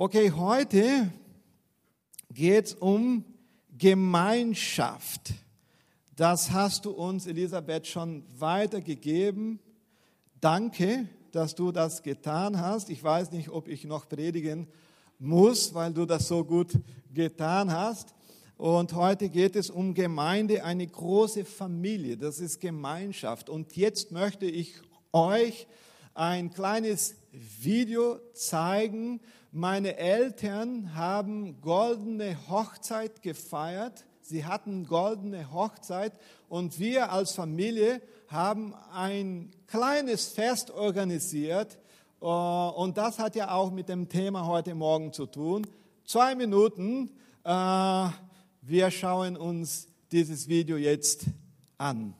Okay, heute geht es um Gemeinschaft. Das hast du uns, Elisabeth, schon weitergegeben. Danke, dass du das getan hast. Ich weiß nicht, ob ich noch predigen muss, weil du das so gut getan hast. Und heute geht es um Gemeinde, eine große Familie. Das ist Gemeinschaft. Und jetzt möchte ich euch ein kleines Video zeigen. Meine Eltern haben goldene Hochzeit gefeiert. Sie hatten goldene Hochzeit und wir als Familie haben ein kleines Fest organisiert. Äh, und das hat ja auch mit dem Thema heute Morgen zu tun. Zwei Minuten. Äh, wir schauen uns dieses Video jetzt an.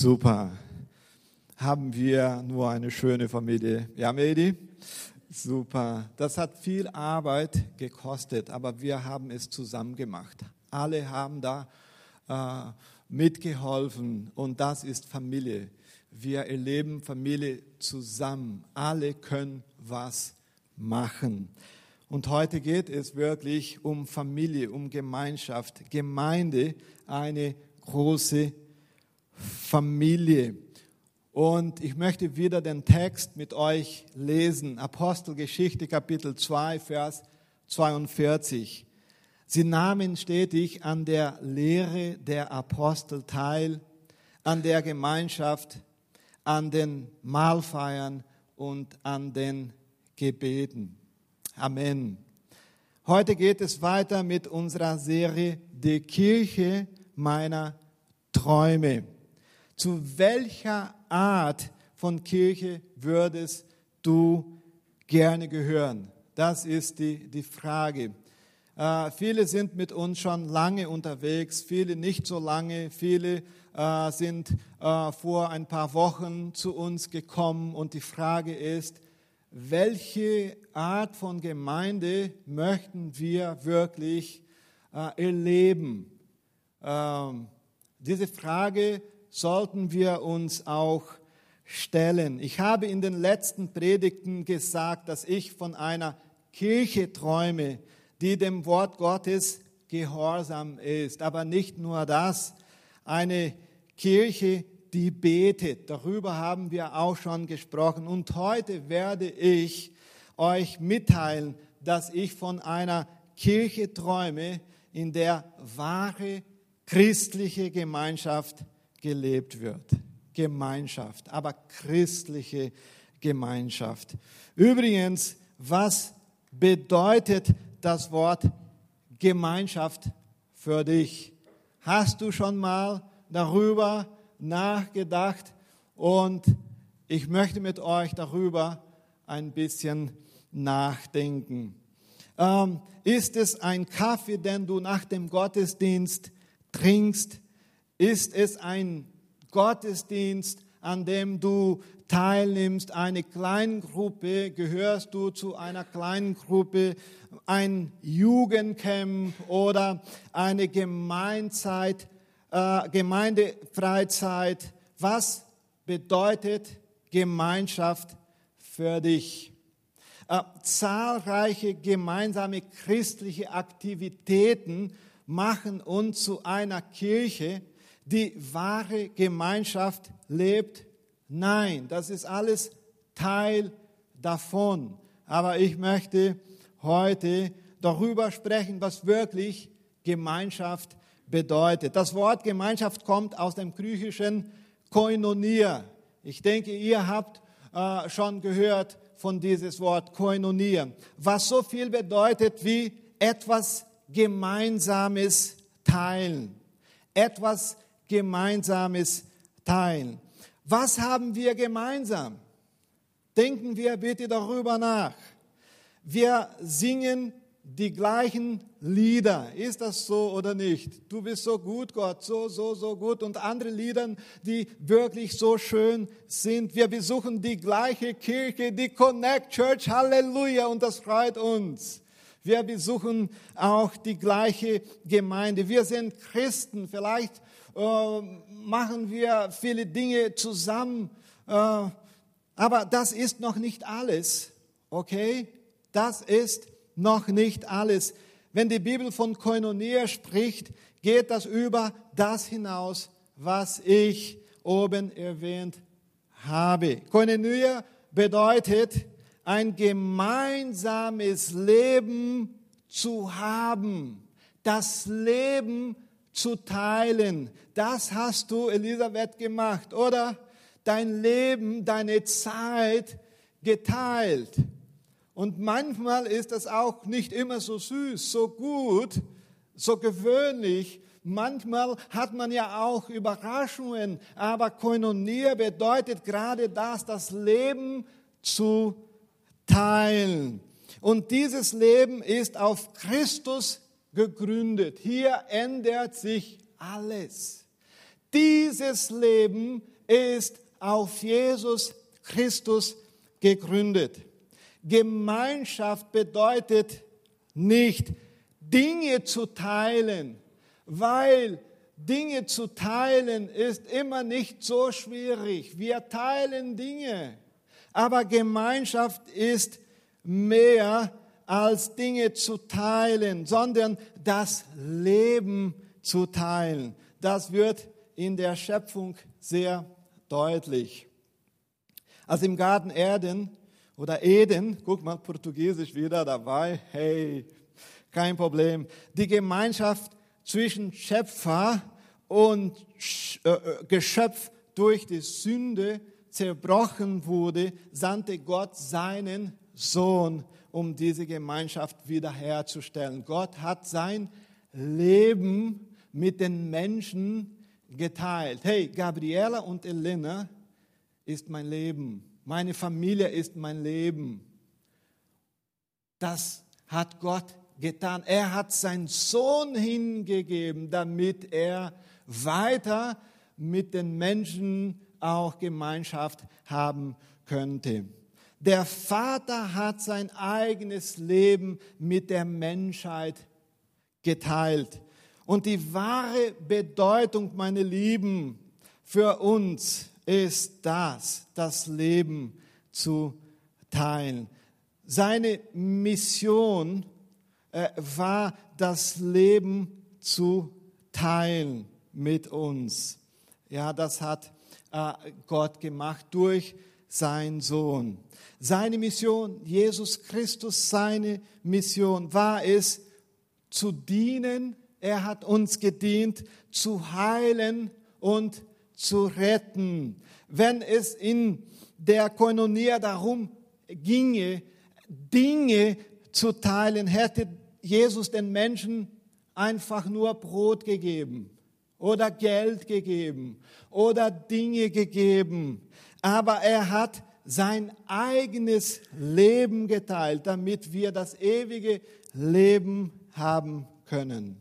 Super. Haben wir nur eine schöne Familie. Ja, Medi? Super. Das hat viel Arbeit gekostet, aber wir haben es zusammen gemacht. Alle haben da äh, mitgeholfen und das ist Familie. Wir erleben Familie zusammen. Alle können was machen. Und heute geht es wirklich um Familie, um Gemeinschaft, Gemeinde, eine große Familie. Und ich möchte wieder den Text mit euch lesen. Apostelgeschichte Kapitel 2, Vers 42. Sie nahmen stetig an der Lehre der Apostel teil, an der Gemeinschaft, an den Mahlfeiern und an den Gebeten. Amen. Heute geht es weiter mit unserer Serie Die Kirche meiner Träume. Zu welcher Art von Kirche würdest du gerne gehören? Das ist die, die Frage. Äh, viele sind mit uns schon lange unterwegs, viele nicht so lange, viele äh, sind äh, vor ein paar Wochen zu uns gekommen und die Frage ist, welche Art von Gemeinde möchten wir wirklich äh, erleben? Ähm, diese Frage sollten wir uns auch stellen. Ich habe in den letzten Predigten gesagt, dass ich von einer Kirche träume, die dem Wort Gottes gehorsam ist. Aber nicht nur das, eine Kirche, die betet. Darüber haben wir auch schon gesprochen. Und heute werde ich euch mitteilen, dass ich von einer Kirche träume, in der wahre christliche Gemeinschaft gelebt wird. Gemeinschaft, aber christliche Gemeinschaft. Übrigens, was bedeutet das Wort Gemeinschaft für dich? Hast du schon mal darüber nachgedacht? Und ich möchte mit euch darüber ein bisschen nachdenken. Ähm, ist es ein Kaffee, den du nach dem Gottesdienst trinkst? Ist es ein Gottesdienst, an dem du teilnimmst, eine Kleingruppe, gehörst du zu einer kleinen Gruppe, ein Jugendcamp oder eine Gemeinzeit, äh, Gemeindefreizeit. Was bedeutet Gemeinschaft für dich? Äh, zahlreiche gemeinsame christliche Aktivitäten machen uns zu einer Kirche, die wahre Gemeinschaft lebt? Nein, das ist alles Teil davon. Aber ich möchte heute darüber sprechen, was wirklich Gemeinschaft bedeutet. Das Wort Gemeinschaft kommt aus dem griechischen Koinonia. Ich denke, ihr habt äh, schon gehört von dieses Wort Koinonia, was so viel bedeutet wie etwas Gemeinsames teilen. Etwas Gemeinsames teilen. Was haben wir gemeinsam? Denken wir bitte darüber nach. Wir singen die gleichen Lieder. Ist das so oder nicht? Du bist so gut, Gott, so, so, so gut. Und andere Lieder, die wirklich so schön sind. Wir besuchen die gleiche Kirche, die Connect Church. Halleluja. Und das freut uns. Wir besuchen auch die gleiche Gemeinde. Wir sind Christen. Vielleicht äh, machen wir viele Dinge zusammen. Äh, aber das ist noch nicht alles. Okay? Das ist noch nicht alles. Wenn die Bibel von Koinonia spricht, geht das über das hinaus, was ich oben erwähnt habe. Koinonia bedeutet, ein gemeinsames Leben zu haben, das Leben zu teilen. Das hast du, Elisabeth, gemacht, oder? Dein Leben, deine Zeit geteilt. Und manchmal ist das auch nicht immer so süß, so gut, so gewöhnlich. Manchmal hat man ja auch Überraschungen, aber Koinonia bedeutet gerade das, das Leben zu teilen. Und dieses Leben ist auf Christus gegründet. Hier ändert sich alles. Dieses Leben ist auf Jesus Christus gegründet. Gemeinschaft bedeutet nicht Dinge zu teilen, weil Dinge zu teilen ist immer nicht so schwierig. Wir teilen Dinge, aber Gemeinschaft ist mehr als Dinge zu teilen, sondern das Leben zu teilen. Das wird in der Schöpfung sehr deutlich. Als im Garten Erden oder Eden, guck mal, Portugiesisch wieder dabei, hey, kein Problem. Die Gemeinschaft zwischen Schöpfer und äh, äh, Geschöpf durch die Sünde zerbrochen wurde, sandte Gott seinen Sohn, um diese Gemeinschaft wiederherzustellen. Gott hat sein Leben mit den Menschen geteilt. Hey, Gabriela und Elena ist mein Leben. Meine Familie ist mein Leben. Das hat Gott getan. Er hat seinen Sohn hingegeben, damit er weiter mit den Menschen auch Gemeinschaft haben könnte. Der Vater hat sein eigenes Leben mit der Menschheit geteilt. Und die wahre Bedeutung, meine Lieben, für uns ist das, das Leben zu teilen. Seine Mission äh, war das Leben zu teilen mit uns. Ja, das hat äh, Gott gemacht durch seinen Sohn. Seine Mission, Jesus Christus, seine Mission war es, zu dienen. Er hat uns gedient, zu heilen und zu retten. Wenn es in der Koinonia darum ginge, Dinge zu teilen, hätte Jesus den Menschen einfach nur Brot gegeben oder Geld gegeben oder Dinge gegeben. Aber er hat sein eigenes Leben geteilt, damit wir das ewige Leben haben können.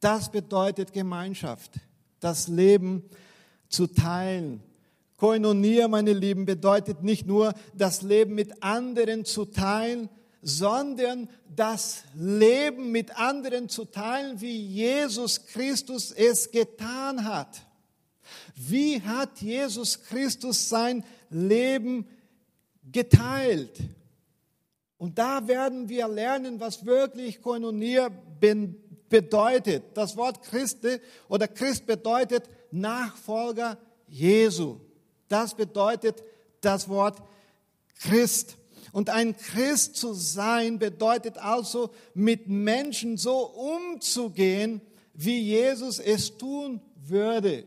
Das bedeutet Gemeinschaft, das Leben zu teilen. Koinonia, meine Lieben, bedeutet nicht nur das Leben mit anderen zu teilen, sondern das Leben mit anderen zu teilen, wie Jesus Christus es getan hat. Wie hat Jesus Christus sein Leben geteilt? Und da werden wir lernen, was wirklich Koinonia bedeutet. Das Wort Christe oder Christ bedeutet Nachfolger Jesu. Das bedeutet das Wort Christ. Und ein Christ zu sein bedeutet also, mit Menschen so umzugehen, wie Jesus es tun würde.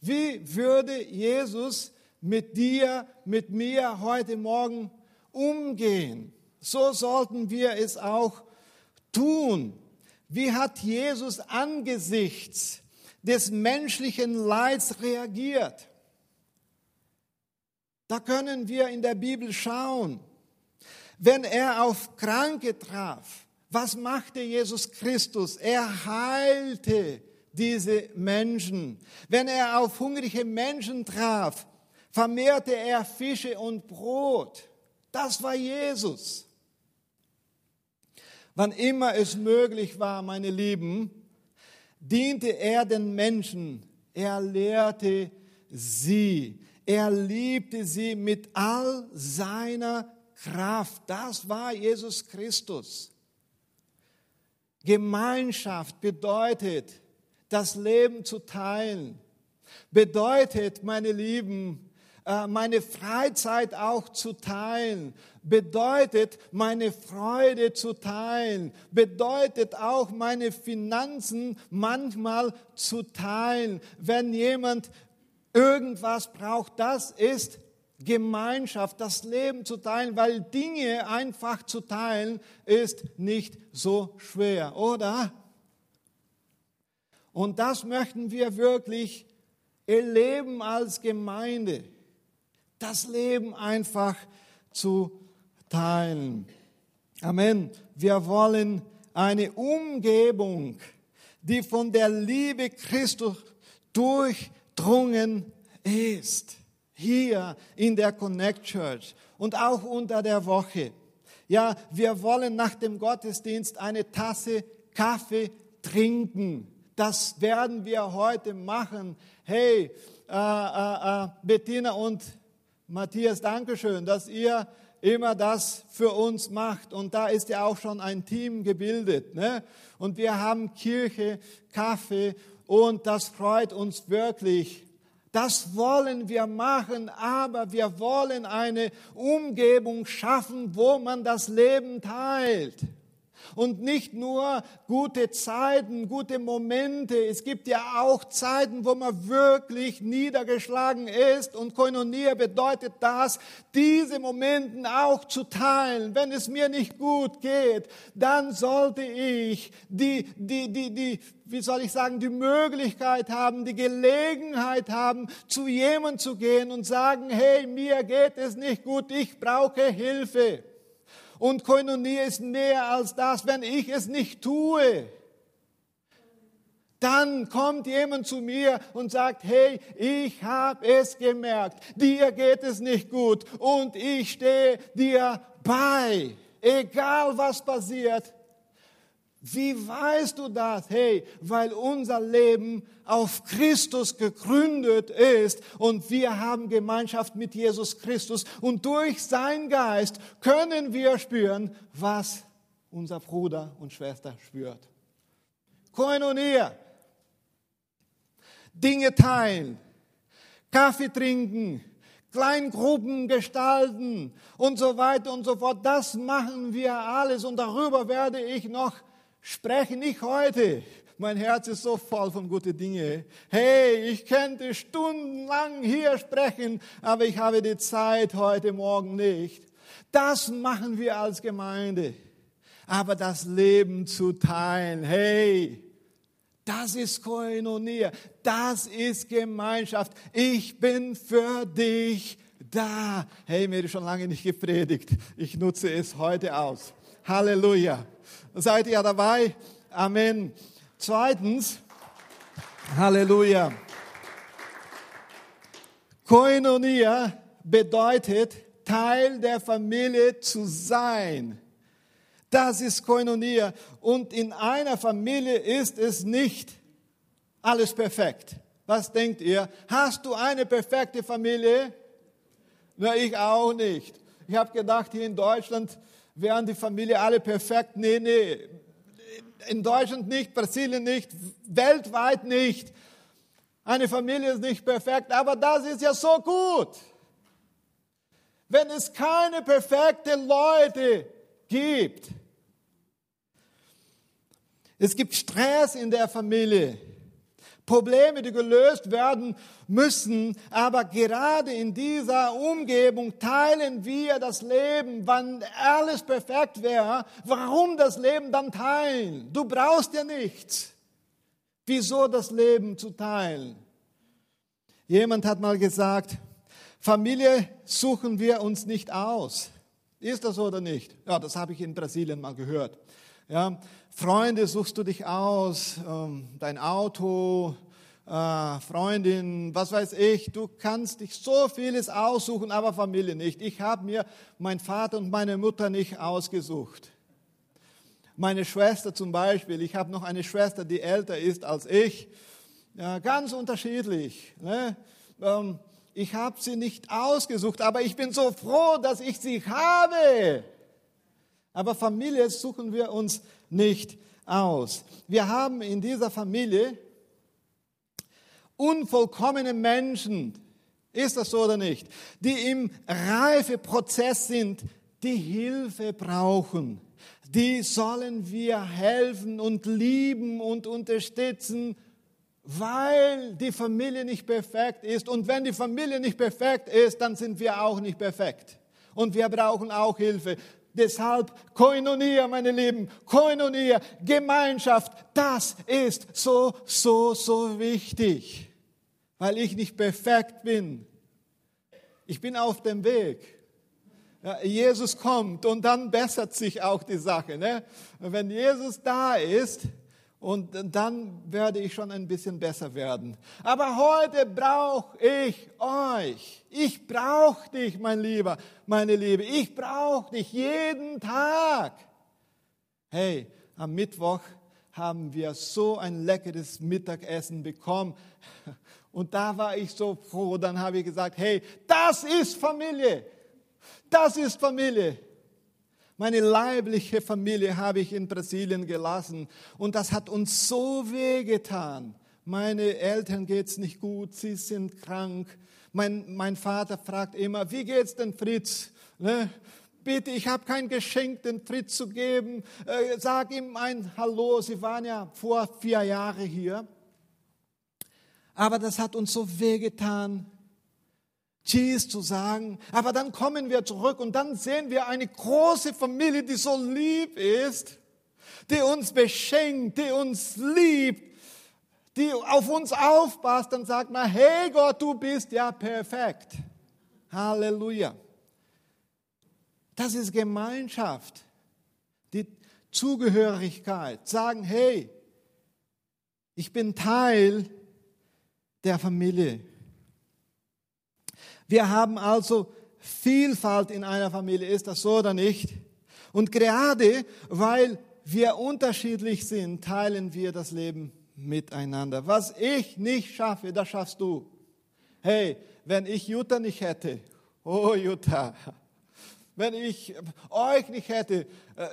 Wie würde Jesus mit dir, mit mir heute Morgen umgehen? So sollten wir es auch tun. Wie hat Jesus angesichts des menschlichen Leids reagiert? Da können wir in der Bibel schauen. Wenn er auf Kranke traf, was machte Jesus Christus? Er heilte diese Menschen. Wenn er auf hungrige Menschen traf, vermehrte er Fische und Brot. Das war Jesus. Wann immer es möglich war, meine Lieben, diente er den Menschen. Er lehrte sie. Er liebte sie mit all seiner Kraft. Das war Jesus Christus. Gemeinschaft bedeutet, das Leben zu teilen. Bedeutet, meine Lieben, äh, meine Freizeit auch zu teilen, bedeutet meine Freude zu teilen, bedeutet auch meine Finanzen manchmal zu teilen. Wenn jemand irgendwas braucht, das ist Gemeinschaft, das Leben zu teilen, weil Dinge einfach zu teilen ist nicht so schwer, oder? Und das möchten wir wirklich erleben als Gemeinde, das Leben einfach zu teilen. Amen. Wir wollen eine Umgebung, die von der Liebe Christus durch durchdrungen ist. Hier in der Connect Church und auch unter der Woche. Ja, wir wollen nach dem Gottesdienst eine Tasse Kaffee trinken. Das werden wir heute machen. Hey, äh, äh, äh, Bettina und Matthias, Dankeschön, dass ihr immer das für uns macht. Und da ist ja auch schon ein Team gebildet. Ne? Und wir haben Kirche, Kaffee und das freut uns wirklich. Das wollen wir machen, aber wir wollen eine Umgebung schaffen, wo man das Leben teilt. Und nicht nur gute Zeiten, gute Momente. Es gibt ja auch Zeiten, wo man wirklich niedergeschlagen ist. Und Koinonia bedeutet das, diese Momente auch zu teilen. Wenn es mir nicht gut geht, dann sollte ich die, die, die, die, wie soll ich sagen, die Möglichkeit haben, die Gelegenheit haben, zu jemandem zu gehen und sagen, hey, mir geht es nicht gut, ich brauche Hilfe. Und Koinonie ist mehr als das, wenn ich es nicht tue. Dann kommt jemand zu mir und sagt, hey, ich habe es gemerkt, dir geht es nicht gut und ich stehe dir bei. Egal was passiert, wie weißt du das? Hey, weil unser Leben auf Christus gegründet ist und wir haben Gemeinschaft mit Jesus Christus und durch sein Geist können wir spüren, was unser Bruder und Schwester spürt. Koinonia. Dinge teilen, Kaffee trinken, Kleingruppen gestalten und so weiter und so fort. Das machen wir alles und darüber werde ich noch spreche nicht heute. Mein Herz ist so voll von guten Dingen. Hey, ich könnte stundenlang hier sprechen, aber ich habe die Zeit heute Morgen nicht. Das machen wir als Gemeinde. Aber das Leben zu teilen, hey, das ist Koinonia, das ist Gemeinschaft. Ich bin für dich da. Hey, mir ist schon lange nicht gepredigt. Ich nutze es heute aus. Halleluja. Seid ihr dabei? Amen. Zweitens, Halleluja. Koinonia bedeutet, Teil der Familie zu sein. Das ist Koinonia. Und in einer Familie ist es nicht alles perfekt. Was denkt ihr? Hast du eine perfekte Familie? Na, ich auch nicht. Ich habe gedacht, hier in Deutschland wären die Familie alle perfekt. Nee, nee. In Deutschland nicht, Brasilien nicht, weltweit nicht. Eine Familie ist nicht perfekt, aber das ist ja so gut. Wenn es keine perfekten Leute gibt, es gibt Stress in der Familie. Probleme, die gelöst werden müssen. Aber gerade in dieser Umgebung teilen wir das Leben. Wenn alles perfekt wäre, warum das Leben dann teilen? Du brauchst ja nichts. Wieso das Leben zu teilen? Jemand hat mal gesagt, Familie suchen wir uns nicht aus. Ist das so oder nicht? Ja, das habe ich in Brasilien mal gehört. Ja, Freunde suchst du dich aus, ähm, dein Auto, äh, Freundin, was weiß ich. Du kannst dich so vieles aussuchen, aber Familie nicht. Ich habe mir meinen Vater und meine Mutter nicht ausgesucht. Meine Schwester zum Beispiel, ich habe noch eine Schwester, die älter ist als ich. Ja, ganz unterschiedlich. Ne? Ähm, ich habe sie nicht ausgesucht, aber ich bin so froh, dass ich sie habe. Aber Familie suchen wir uns nicht aus. Wir haben in dieser Familie unvollkommene Menschen, ist das so oder nicht, die im Reifeprozess sind, die Hilfe brauchen. Die sollen wir helfen und lieben und unterstützen, weil die Familie nicht perfekt ist. Und wenn die Familie nicht perfekt ist, dann sind wir auch nicht perfekt. Und wir brauchen auch Hilfe. Deshalb Koinonia, meine Lieben, Koinonia, Gemeinschaft, das ist so, so, so wichtig, weil ich nicht perfekt bin. Ich bin auf dem Weg. Ja, Jesus kommt und dann bessert sich auch die Sache. Ne? Wenn Jesus da ist, und dann werde ich schon ein bisschen besser werden. Aber heute brauche ich euch. Ich brauche dich, mein Lieber, meine Liebe. Ich brauche dich jeden Tag. Hey, am Mittwoch haben wir so ein leckeres Mittagessen bekommen. Und da war ich so froh. Dann habe ich gesagt, hey, das ist Familie. Das ist Familie. Meine leibliche Familie habe ich in Brasilien gelassen und das hat uns so wehgetan. Meine Eltern geht's nicht gut, sie sind krank. Mein, mein Vater fragt immer, wie geht's denn Fritz? Ne? Bitte, ich habe kein Geschenk, den Fritz zu geben. Äh, sag ihm ein Hallo. Sie waren ja vor vier Jahren hier. Aber das hat uns so wehgetan. Cheese zu sagen. Aber dann kommen wir zurück und dann sehen wir eine große Familie, die so lieb ist, die uns beschenkt, die uns liebt, die auf uns aufpasst. Dann sagt man, hey Gott, du bist ja perfekt. Halleluja. Das ist Gemeinschaft, die Zugehörigkeit. Sagen, hey, ich bin Teil der Familie. Wir haben also Vielfalt in einer Familie. Ist das so oder nicht? Und gerade weil wir unterschiedlich sind, teilen wir das Leben miteinander. Was ich nicht schaffe, das schaffst du. Hey, wenn ich Jutta nicht hätte, oh Jutta, wenn ich euch nicht hätte,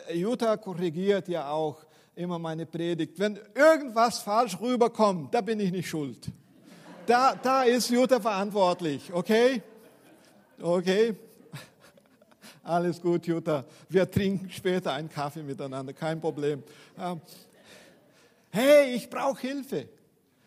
äh, Jutta korrigiert ja auch immer meine Predigt. Wenn irgendwas falsch rüberkommt, da bin ich nicht schuld. Da, da ist Jutta verantwortlich, okay? Okay? Alles gut, Jutta. Wir trinken später einen Kaffee miteinander, kein Problem. Ähm, Hey, ich brauche Hilfe.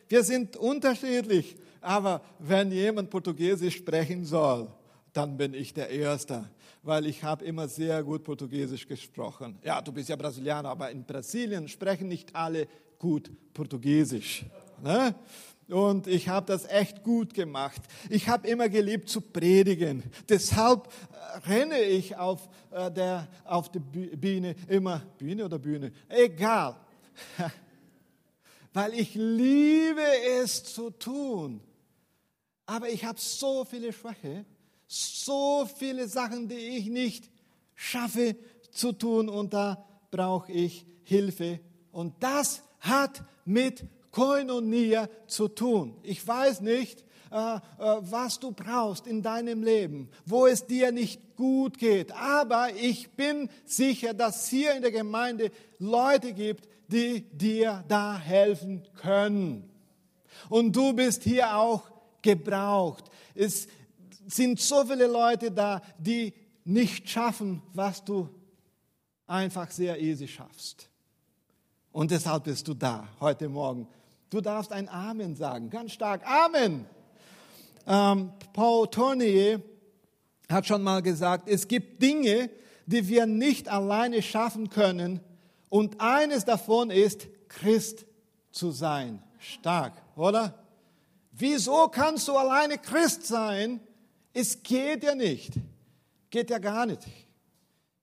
Wir sind unterschiedlich, aber wenn jemand Portugiesisch sprechen soll, dann bin ich der Erste, weil ich habe immer sehr gut Portugiesisch gesprochen. Ja, du bist ja Brasilianer, aber in Brasilien sprechen nicht alle gut Portugiesisch. Ne? Und ich habe das echt gut gemacht. Ich habe immer geliebt zu predigen. Deshalb äh, renne ich auf, äh, der, auf der Bühne immer, Bühne oder Bühne? Egal. Weil ich liebe es zu tun. Aber ich habe so viele Schwäche, so viele Sachen, die ich nicht schaffe zu tun. Und da brauche ich Hilfe. Und das hat mit Koinonia zu tun. Ich weiß nicht, äh, äh, was du brauchst in deinem Leben, wo es dir nicht gut geht. Aber ich bin sicher, dass hier in der Gemeinde Leute gibt, die dir da helfen können. Und du bist hier auch gebraucht. Es sind so viele Leute da, die nicht schaffen, was du einfach sehr easy schaffst. Und deshalb bist du da heute Morgen Du darfst ein Amen sagen, ganz stark. Amen. Ähm, Paul Tournier hat schon mal gesagt, es gibt Dinge, die wir nicht alleine schaffen können. Und eines davon ist, Christ zu sein. Stark, oder? Wieso kannst du alleine Christ sein? Es geht ja nicht. Geht ja gar nicht.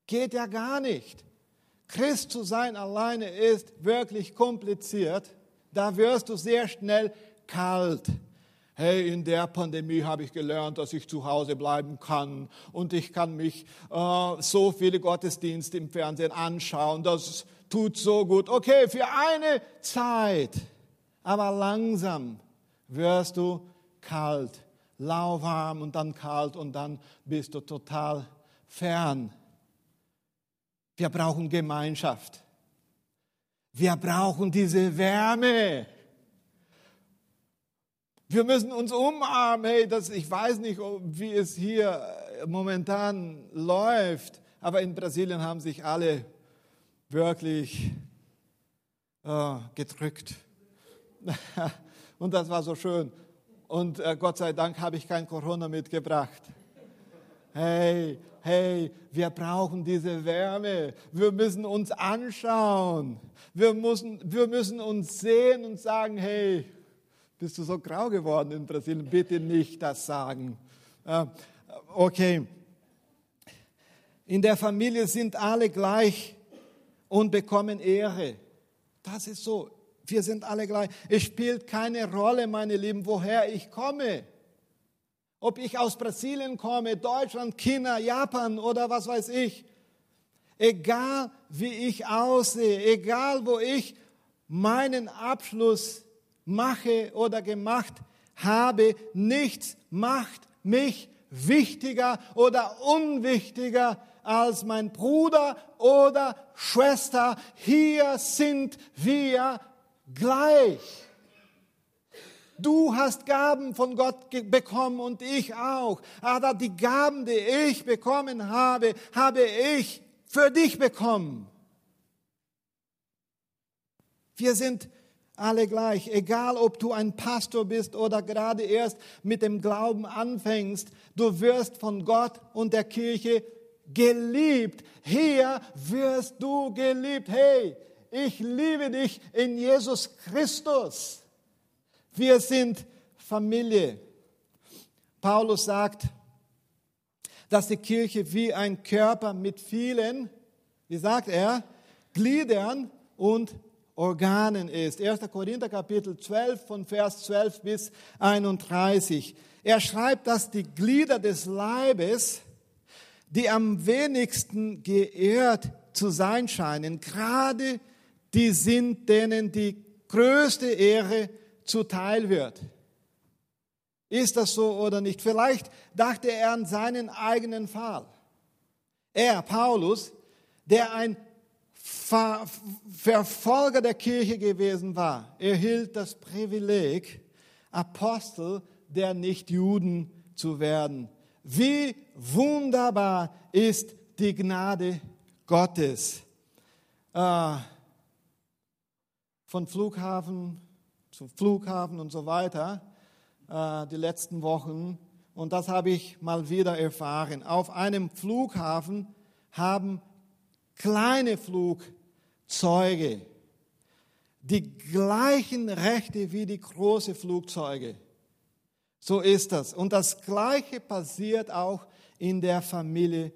Geht ja gar nicht. Christ zu sein alleine ist wirklich kompliziert. Da wirst du sehr schnell kalt. Hey, in der Pandemie habe ich gelernt, dass ich zu Hause bleiben kann und ich kann mich äh, so viele Gottesdienste im Fernsehen anschauen. Das tut so gut. Okay, für eine Zeit, aber langsam wirst du kalt, lauwarm und dann kalt und dann bist du total fern. Wir brauchen Gemeinschaft. Wir brauchen diese Wärme. Wir müssen uns umarmen. Hey, das, ich weiß nicht, wie es hier momentan läuft, aber in Brasilien haben sich alle wirklich äh, gedrückt. Und das war so schön. Und äh, Gott sei Dank habe ich kein Corona mitgebracht. Hey, hey, wir brauchen diese Wärme. Wir müssen uns anschauen. Wir müssen, wir müssen uns sehen und sagen, hey, bist du so grau geworden in Brasilien? Bitte nicht das sagen. Okay. In der Familie sind alle gleich und bekommen Ehre. Das ist so. Wir sind alle gleich. Es spielt keine Rolle, meine Lieben, woher ich komme. Ob ich aus Brasilien komme, Deutschland, China, Japan oder was weiß ich. Egal wie ich aussehe, egal wo ich meinen Abschluss mache oder gemacht habe, nichts macht mich wichtiger oder unwichtiger als mein Bruder oder Schwester. Hier sind wir gleich. Du hast Gaben von Gott bekommen und ich auch. Aber die Gaben, die ich bekommen habe, habe ich für dich bekommen. Wir sind alle gleich, egal ob du ein Pastor bist oder gerade erst mit dem Glauben anfängst, du wirst von Gott und der Kirche geliebt. Hier wirst du geliebt. Hey, ich liebe dich in Jesus Christus. Wir sind Familie. Paulus sagt, dass die Kirche wie ein Körper mit vielen, wie sagt er, Gliedern und Organen ist. 1. Korinther Kapitel 12 von Vers 12 bis 31. Er schreibt, dass die Glieder des Leibes, die am wenigsten geehrt zu sein scheinen, gerade die sind, denen die größte Ehre zuteil wird. Ist das so oder nicht? Vielleicht dachte er an seinen eigenen Fall. Er, Paulus, der ein Ver Verfolger der Kirche gewesen war, erhielt das Privileg, Apostel der Nichtjuden zu werden. Wie wunderbar ist die Gnade Gottes. Äh, von Flughafen zu Flughafen und so weiter äh, die letzten Wochen und das habe ich mal wieder erfahren. Auf einem Flughafen haben kleine Flugzeuge die gleichen Rechte wie die großen Flugzeuge. So ist das. Und das Gleiche passiert auch in der Familie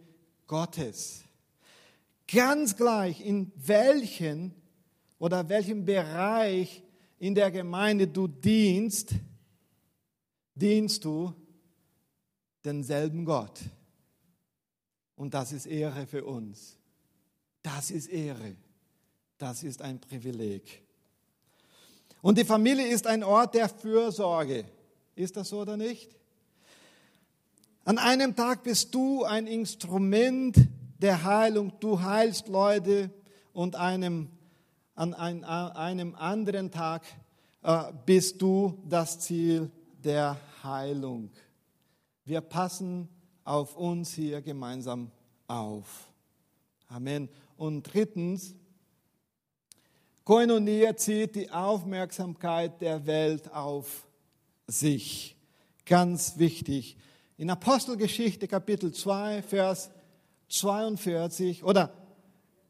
Gottes. Ganz gleich, in welchen oder welchem Bereich in der Gemeinde du dienst, dienst du denselben Gott. Und das ist Ehre für uns. Das ist Ehre. Das ist ein Privileg. Und die Familie ist ein Ort der Fürsorge. Ist das so oder nicht? An einem Tag bist du ein Instrument der Heilung. Du heilst Leute und einem, an ein, einem anderen Tag äh, bist du das Ziel der Heilung. Wir passen auf uns hier gemeinsam auf. Amen. Und drittens, Koinonia zieht die Aufmerksamkeit der Welt auf sich. Ganz wichtig. In Apostelgeschichte Kapitel 2, Vers 42 oder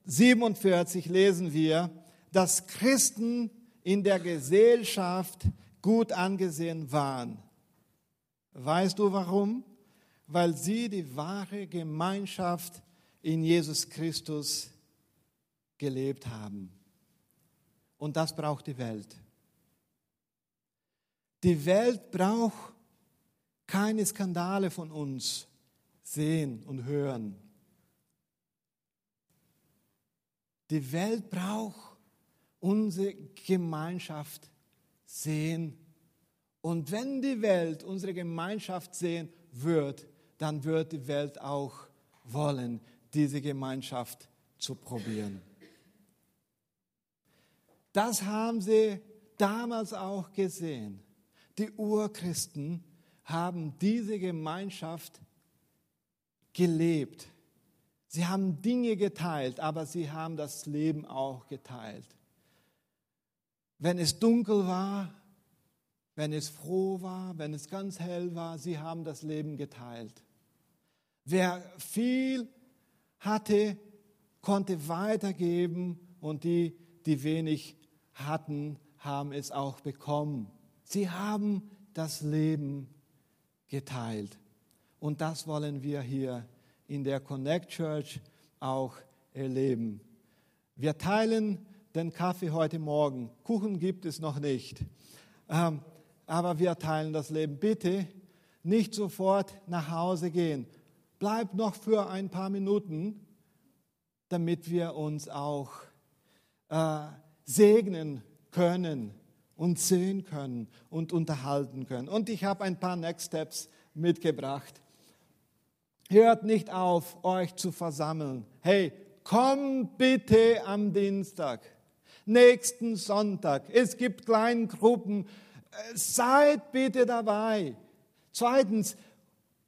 47 lesen wir, dass Christen in der Gesellschaft gut angesehen waren. Weißt du warum? Weil sie die wahre Gemeinschaft in Jesus Christus gelebt haben. Und das braucht die Welt. Die Welt braucht keine Skandale von uns sehen und hören. Die Welt braucht unsere Gemeinschaft sehen. Und wenn die Welt unsere Gemeinschaft sehen wird, dann wird die Welt auch wollen, diese Gemeinschaft zu probieren. Das haben sie damals auch gesehen. Die Urchristen haben diese Gemeinschaft gelebt. Sie haben Dinge geteilt, aber sie haben das Leben auch geteilt. Wenn es dunkel war, wenn es froh war, wenn es ganz hell war, sie haben das Leben geteilt. Wer viel hatte, konnte weitergeben und die, die wenig hatten, haben es auch bekommen. Sie haben das Leben geteilt. Und das wollen wir hier in der Connect Church auch erleben. Wir teilen den Kaffee heute Morgen. Kuchen gibt es noch nicht. Ähm, aber wir teilen das Leben. Bitte nicht sofort nach Hause gehen. Bleib noch für ein paar Minuten, damit wir uns auch äh, segnen können und sehen können und unterhalten können. Und ich habe ein paar Next Steps mitgebracht. Hört nicht auf, euch zu versammeln. Hey, komm bitte am Dienstag, nächsten Sonntag. Es gibt kleine Gruppen. Seid bitte dabei. Zweitens,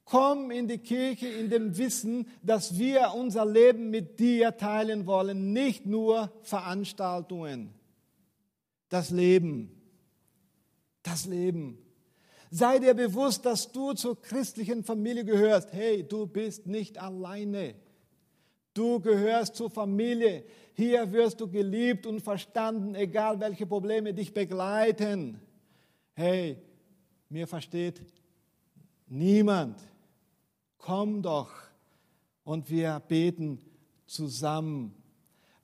komm in die Kirche in dem Wissen, dass wir unser Leben mit dir teilen wollen, nicht nur Veranstaltungen. Das Leben das Leben. Sei dir bewusst, dass du zur christlichen Familie gehörst. Hey, du bist nicht alleine. Du gehörst zur Familie. Hier wirst du geliebt und verstanden, egal welche Probleme dich begleiten. Hey, mir versteht niemand. Komm doch und wir beten zusammen.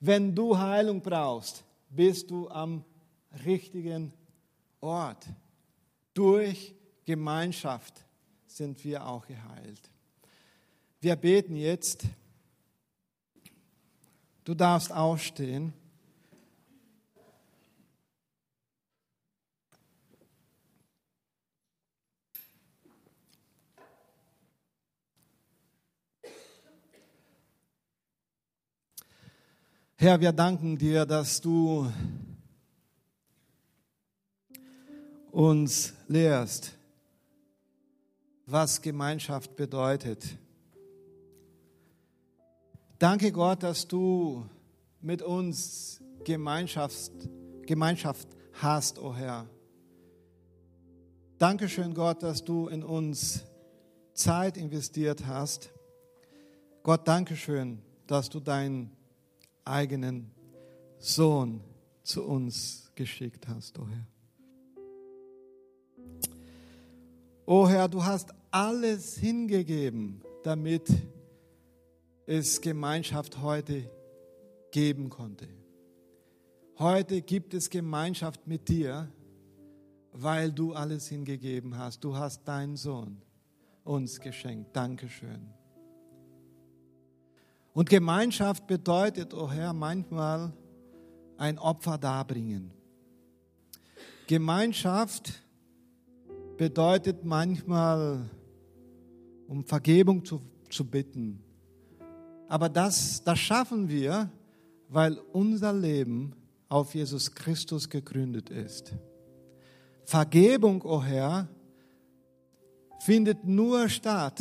Wenn du Heilung brauchst, bist du am richtigen Ort. Durch Gemeinschaft sind wir auch geheilt. Wir beten jetzt. Du darfst aufstehen. Herr, wir danken dir, dass du uns lehrst, was Gemeinschaft bedeutet. Danke Gott, dass du mit uns Gemeinschaft Gemeinschaft hast, o oh Herr. Dankeschön, Gott, dass du in uns Zeit investiert hast. Gott, Dankeschön, dass du deinen eigenen Sohn zu uns geschickt hast, o oh Herr. O oh Herr, du hast alles hingegeben, damit es Gemeinschaft heute geben konnte. Heute gibt es Gemeinschaft mit dir, weil du alles hingegeben hast. Du hast deinen Sohn uns geschenkt. Dankeschön. Und Gemeinschaft bedeutet, oh Herr, manchmal ein Opfer darbringen. Gemeinschaft bedeutet manchmal, um Vergebung zu, zu bitten. Aber das, das schaffen wir, weil unser Leben auf Jesus Christus gegründet ist. Vergebung, o oh Herr, findet nur statt,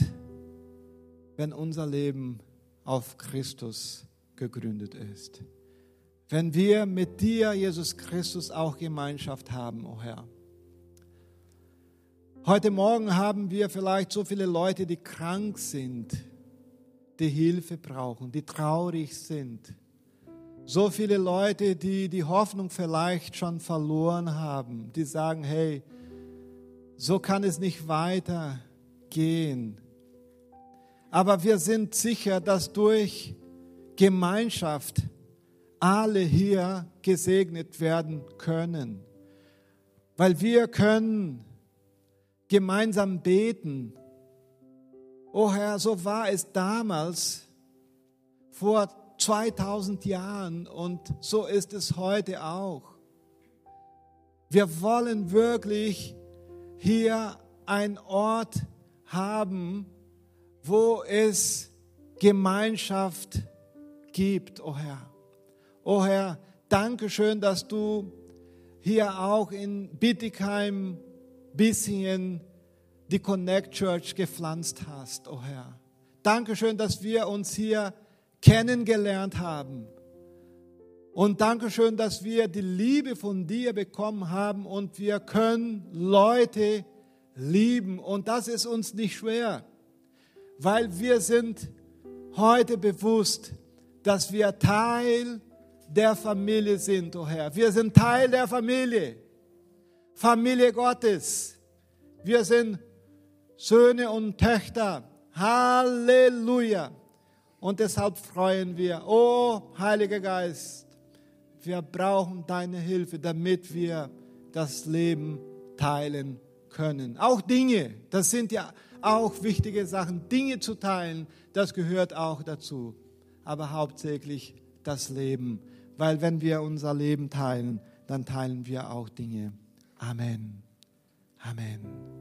wenn unser Leben auf Christus gegründet ist. Wenn wir mit dir, Jesus Christus, auch Gemeinschaft haben, o oh Herr. Heute Morgen haben wir vielleicht so viele Leute, die krank sind, die Hilfe brauchen, die traurig sind. So viele Leute, die die Hoffnung vielleicht schon verloren haben, die sagen, hey, so kann es nicht weitergehen. Aber wir sind sicher, dass durch Gemeinschaft alle hier gesegnet werden können. Weil wir können gemeinsam beten. O Herr, so war es damals vor 2000 Jahren und so ist es heute auch. Wir wollen wirklich hier einen Ort haben, wo es Gemeinschaft gibt, o oh Herr. O oh Herr, danke schön, dass du hier auch in Bittigheim bisschen die Connect Church gepflanzt hast, o oh Herr. Dankeschön, dass wir uns hier kennengelernt haben. Und Dankeschön, dass wir die Liebe von dir bekommen haben und wir können Leute lieben. Und das ist uns nicht schwer, weil wir sind heute bewusst, dass wir Teil der Familie sind, o oh Herr. Wir sind Teil der Familie. Familie Gottes. Wir sind Söhne und Töchter. Halleluja. Und deshalb freuen wir, oh Heiliger Geist, wir brauchen deine Hilfe, damit wir das Leben teilen können. Auch Dinge, das sind ja auch wichtige Sachen. Dinge zu teilen, das gehört auch dazu. Aber hauptsächlich das Leben. Weil wenn wir unser Leben teilen, dann teilen wir auch Dinge. Amen. Amen.